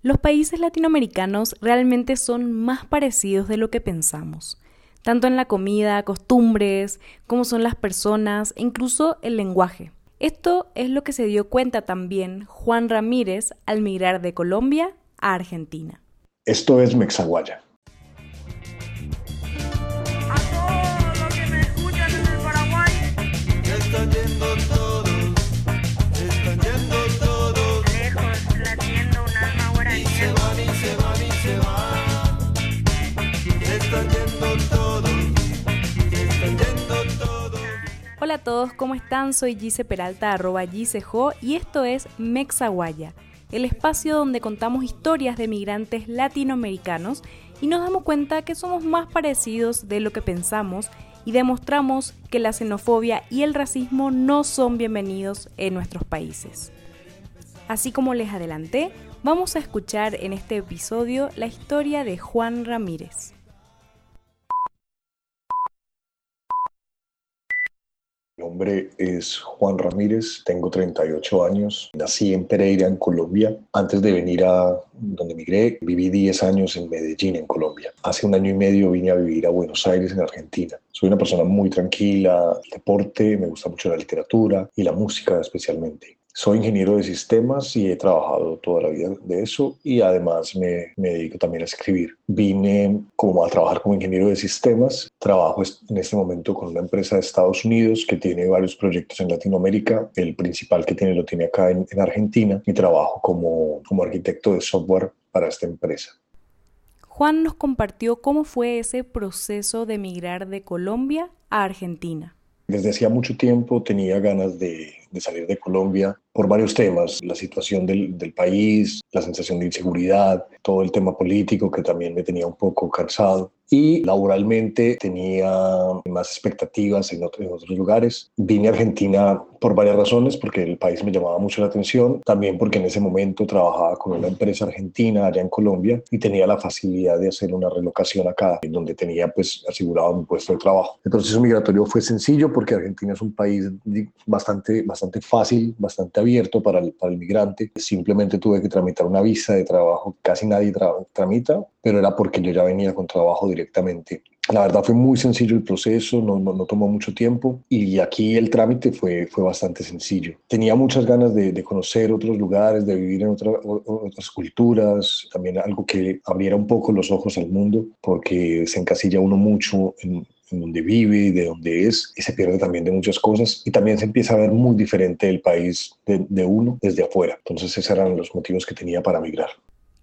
Los países latinoamericanos realmente son más parecidos de lo que pensamos, tanto en la comida, costumbres, cómo son las personas e incluso el lenguaje. Esto es lo que se dio cuenta también Juan Ramírez al migrar de Colombia a Argentina. Esto es Mexaguaya. Todos, ¿cómo están? Soy Gise Peralta, arroba Gisejo, y esto es Mexaguaya, el espacio donde contamos historias de migrantes latinoamericanos y nos damos cuenta que somos más parecidos de lo que pensamos y demostramos que la xenofobia y el racismo no son bienvenidos en nuestros países. Así como les adelanté, vamos a escuchar en este episodio la historia de Juan Ramírez. Nombre es Juan Ramírez, tengo 38 años, nací en Pereira, en Colombia. Antes de venir a donde migré, viví 10 años en Medellín, en Colombia. Hace un año y medio vine a vivir a Buenos Aires, en Argentina. Soy una persona muy tranquila, el deporte, me gusta mucho la literatura y la música especialmente. Soy ingeniero de sistemas y he trabajado toda la vida de eso y además me, me, dedico también a escribir. Vine como a trabajar como ingeniero de sistemas. Trabajo en este momento con una empresa de Estados Unidos que tiene varios proyectos en Latinoamérica. El principal que tiene lo tiene acá en, en Argentina y trabajo como, como arquitecto de software para esta empresa. Juan nos compartió cómo fue ese proceso de migrar de Colombia a Argentina. Desde hacía mucho tiempo tenía ganas de, salir de Colombia por varios temas, la situación del, país, la sensación de inseguridad, todo el tema político que también me tenía un poco cansado y laboralmente tenía más expectativas en, otro, en otros lugares. Vine a Argentina por varias razones, porque el país me llamaba mucho la atención, también porque en ese momento trabajaba con una empresa argentina allá en Colombia y tenía la facilidad de hacer una relocación acá, en donde tenía pues asegurado mi puesto de trabajo. El proceso migratorio fue sencillo porque Argentina es un país bastante, bastante fácil, bastante abierto para el, para el migrante. Simplemente tuve que tramitar una visa de trabajo, casi nadie tra tramita, pero era porque yo ya venía con trabajo directamente. La verdad fue muy sencillo el proceso, no, no, no, tomó mucho tiempo y aquí el trámite fue, fue bastante sencillo. Tenía muchas ganas de, de conocer otros lugares, de vivir en otra, otras culturas, también algo que abriera un poco los ojos al mundo, porque se encasilla uno mucho en, en donde vive de donde es, y se pierde también de muchas cosas, y también se empieza a ver muy diferente el país de, de uno desde afuera. Entonces esos eran los motivos que tenía para migrar.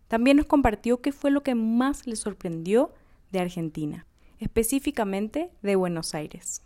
También nos compartió qué fue lo que más le sorprendió Argentina, específicamente de Buenos Aires.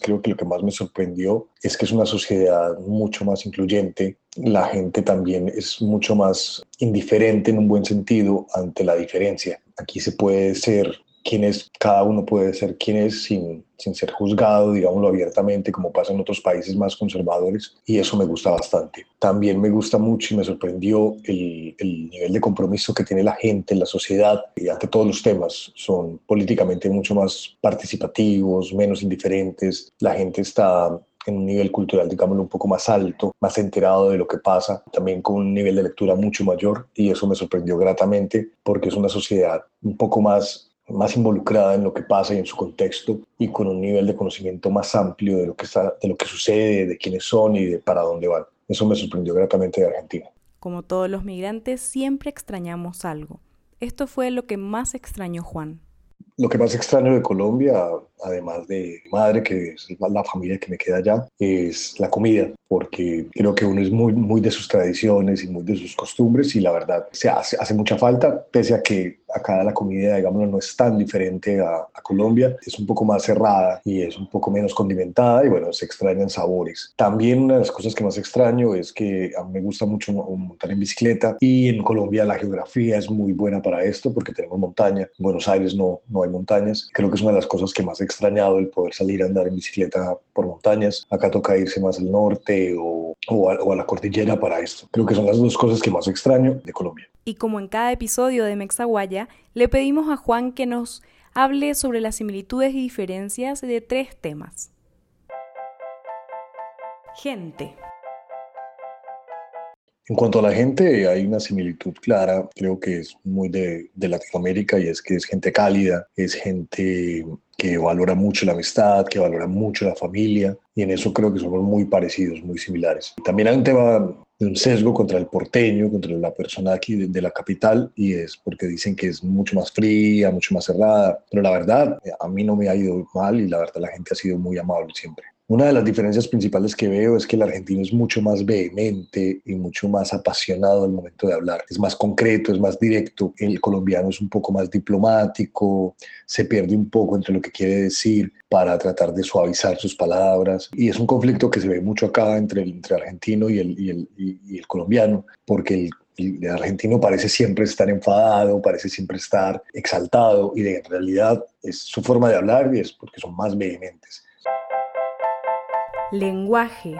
Creo que lo que más me sorprendió es que es una sociedad mucho más incluyente. La gente también es mucho más indiferente en un buen sentido ante la diferencia. Aquí se puede ser quién es, cada uno puede ser quien es sin, sin ser juzgado, digámoslo abiertamente, como pasa en otros países más conservadores, y eso me gusta bastante. También me gusta mucho y me sorprendió el, el nivel de compromiso que tiene la gente en la sociedad y ante todos los temas. Son políticamente mucho más participativos, menos indiferentes. La gente está en un nivel cultural, digámoslo, un poco más alto, más enterado de lo que pasa, también con un nivel de lectura mucho mayor y eso me sorprendió gratamente porque es una sociedad un poco más más involucrada en lo que pasa y en su contexto y con un nivel de conocimiento más amplio de lo que, está, de lo que sucede, de quiénes son y de para dónde van. Eso me sorprendió gratamente de Argentina. Como todos los migrantes, siempre extrañamos algo. Esto fue lo que más extrañó Juan. Lo que más extraño de Colombia, además de mi madre, que es la familia que me queda allá, es la comida, porque creo que uno es muy, muy de sus tradiciones y muy de sus costumbres y la verdad se hace, hace mucha falta, pese a que acá la comida, digamos, no es tan diferente a, a, Colombia, es un poco más cerrada y es un poco menos condimentada y bueno, se extrañan sabores. También una de las cosas que más extraño es que a mí me gusta mucho montar en bicicleta y en Colombia la geografía es muy buena para esto porque tenemos montaña. En Buenos Aires no, no montañas. Creo que es una de las cosas que más he extrañado el poder salir a andar en bicicleta por montañas. Acá toca irse más al norte o, o, a, o a la cordillera para esto. Creo que son las dos cosas que más extraño de Colombia. Y como en cada episodio de Mexaguaya, le pedimos a Juan que nos hable sobre las similitudes y diferencias de tres temas. Gente. En cuanto a la gente, hay una similitud clara, creo que es muy de, Latinoamérica y es que es gente cálida, es gente que valora mucho la amistad, que valora mucho la familia y en eso creo que somos muy parecidos, muy similares. También hay un tema de un sesgo contra el porteño, contra la persona aquí de, de, la capital y es porque dicen que es mucho más fría, mucho más cerrada, pero la verdad a mí no me ha ido mal y la verdad la gente ha sido muy amable siempre. Una de las diferencias principales que veo es que el argentino es mucho más vehemente y mucho más apasionado al momento de hablar. Es más concreto, es más directo. El colombiano es un poco más diplomático, se pierde un poco entre lo que quiere decir para tratar de suavizar sus palabras. Y es un conflicto que se ve mucho acá entre el, entre argentino y el, y el, y el colombiano, porque el argentino parece siempre estar enfadado, parece siempre estar exaltado y de, en realidad es su forma de hablar y es porque son más vehementes. Lenguaje.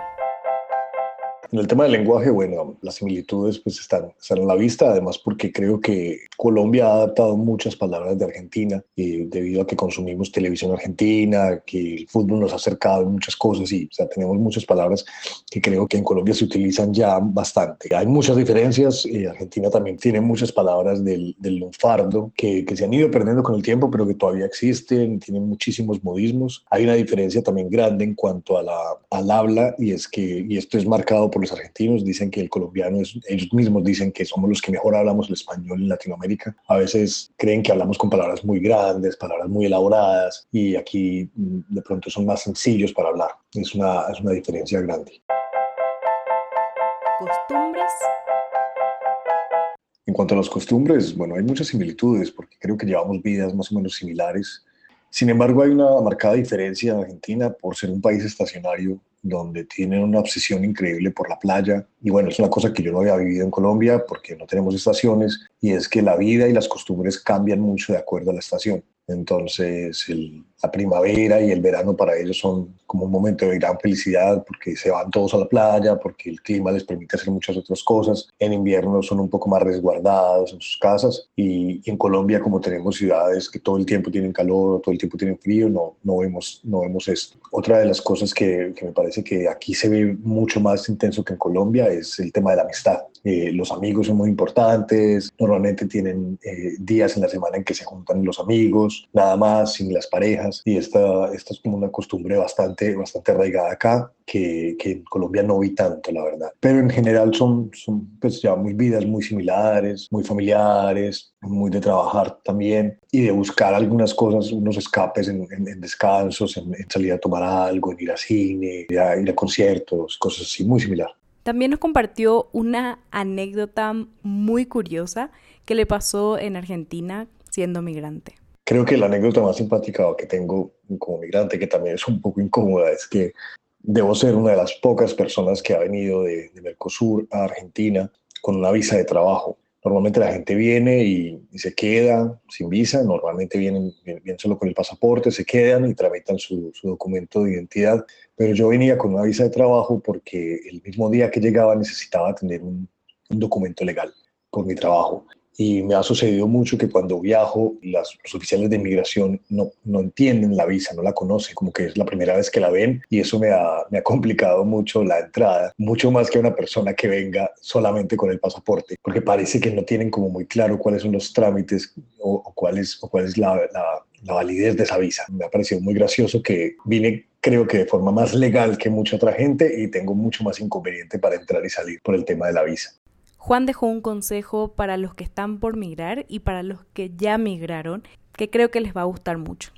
En el tema del lenguaje, bueno, las similitudes pues están, están a la vista, además porque creo que Colombia ha adaptado muchas palabras de Argentina y debido a que consumimos televisión argentina, que el fútbol nos ha acercado en muchas cosas y o sea, tenemos muchas palabras que creo que en Colombia se utilizan ya bastante. Hay muchas diferencias y Argentina también tiene muchas palabras del, del lunfardo que, que se han ido perdiendo con el tiempo, pero que todavía existen, tienen muchísimos modismos. Hay una diferencia también grande en cuanto a la, al habla y es que, y esto es marcado por los argentinos, dicen que el colombiano es, ellos mismos dicen que somos los que mejor hablamos el español en Latinoamérica. A veces creen que hablamos con palabras muy grandes, palabras muy elaboradas y aquí mm, de pronto son más sencillos para hablar. Es una, es una diferencia grande. Costumbres. En cuanto a las costumbres, bueno, hay muchas similitudes porque creo que llevamos vidas más o menos similares. Sin embargo, hay una marcada diferencia en Argentina por ser un país estacionario donde tienen una obsesión increíble por la playa. Y bueno, es una cosa que yo no había vivido en Colombia porque no tenemos estaciones y es que la vida y las costumbres cambian mucho de acuerdo a la estación. Entonces, la primavera y el verano para ellos son como un momento de gran felicidad porque se van todos a la playa, porque el clima les permite hacer muchas otras cosas. En invierno son un poco más resguardados en sus casas y, en Colombia, como tenemos ciudades que todo el tiempo tienen calor, todo el tiempo tienen frío, no, no, vemos, no vemos esto. Otra de las cosas que, que me parece que aquí se ve mucho más intenso que en Colombia es el tema de la amistad. Eh, los amigos son muy importantes, normalmente tienen eh, días en la semana en que se juntan los amigos nada más, sin las parejas. Y esta, esta es como una costumbre bastante, bastante arraigada acá, que, que, en Colombia no vi tanto, la verdad. Pero en general son, son pues ya muy vidas muy similares, muy familiares, muy de trabajar también y de buscar algunas cosas, unos escapes en, en, descansos, en, salir a tomar algo, en ir a cine, ir a, ir a conciertos, cosas así, muy similar. También nos compartió una anécdota muy curiosa que le pasó en Argentina siendo migrante. Creo que la anécdota más simpática que tengo como migrante, que también es un poco incómoda, es que debo ser una de las pocas personas que ha venido de, Mercosur a Argentina con una visa de trabajo. Normalmente la gente viene y, se queda sin visa, normalmente vienen, vienen, solo con el pasaporte, se quedan y tramitan su, documento de identidad, pero yo venía con una visa de trabajo porque el mismo día que llegaba necesitaba tener un, un documento legal por mi trabajo y me ha sucedido mucho que cuando viajo las, los oficiales de inmigración no, no entienden la visa, no la conocen, como que es la primera vez que la ven y eso me ha, me ha complicado mucho la entrada, mucho más que una persona que venga solamente con el pasaporte, porque parece que no tienen como muy claro cuáles son los trámites o, o cuál es, o cuál es la, la, la validez de esa visa. Me ha parecido muy gracioso que vine creo que de forma más legal que mucha otra gente y tengo mucho más inconveniente para entrar y salir por el tema de la visa. Juan dejó un consejo para los que están por migrar y para los que ya migraron, que creo que les va a gustar mucho.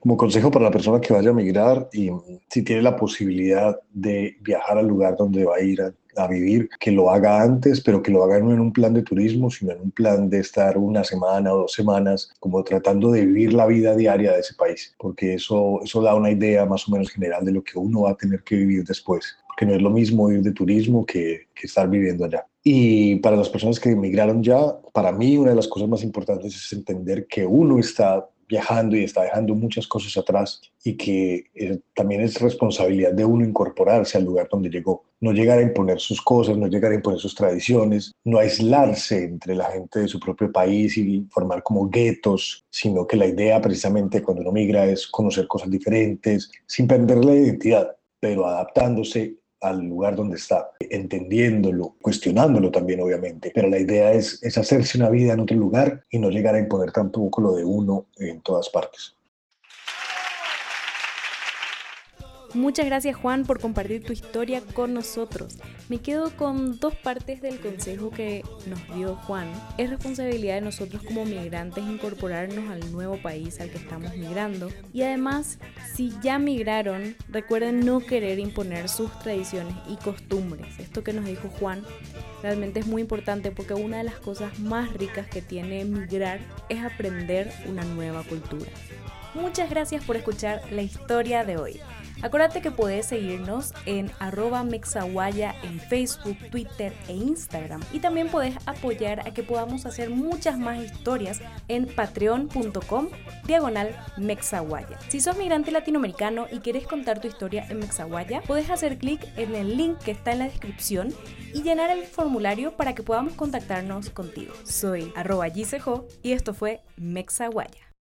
Como consejo para la persona que vaya a migrar y si tiene la posibilidad de viajar al lugar donde va a ir a, vivir, que lo haga antes, pero que lo haga no en un plan de turismo, sino en un plan de estar una semana o dos semanas, como tratando de vivir la vida diaria de ese país, porque eso, da una idea más o menos general de lo que uno va a tener que vivir después, que no es lo mismo ir de turismo que, que estar viviendo allá. Y para las personas que emigraron ya, para mí una de las cosas más importantes es entender que uno está viajando y está dejando muchas cosas atrás y que eh, también es responsabilidad de uno incorporarse al lugar donde llegó. No llegar a imponer sus cosas, no llegar a imponer sus tradiciones, no aislarse entre la gente de su propio país y formar como guetos, sino que la idea precisamente cuando uno migra es conocer cosas diferentes sin perder la identidad, pero adaptándose al lugar donde está, entendiéndolo, cuestionándolo también obviamente, pero la idea es, es hacerse una vida en otro lugar y no llegar a imponer tampoco lo de uno en todas partes. Muchas gracias Juan por compartir tu historia con nosotros. Me quedo con dos partes del consejo que nos dio Juan. Es responsabilidad de nosotros como migrantes incorporarnos al nuevo país al que estamos migrando. Y además, si ya migraron, recuerden no querer imponer sus tradiciones y costumbres. Esto que nos dijo Juan realmente es muy importante porque una de las cosas más ricas que tiene migrar es aprender una nueva cultura. Muchas gracias por escuchar la historia de hoy. Acuérdate que puedes seguirnos en arroba mexaguaya en Facebook, Twitter e Instagram. Y también puedes apoyar a que podamos hacer muchas más historias en patreon.com diagonal mexaguaya. Si sos migrante latinoamericano y quieres contar tu historia en Mexaguaya, puedes hacer clic en el link que está en la descripción y llenar el formulario para que podamos contactarnos contigo. Soy arroba y esto fue Mexaguaya.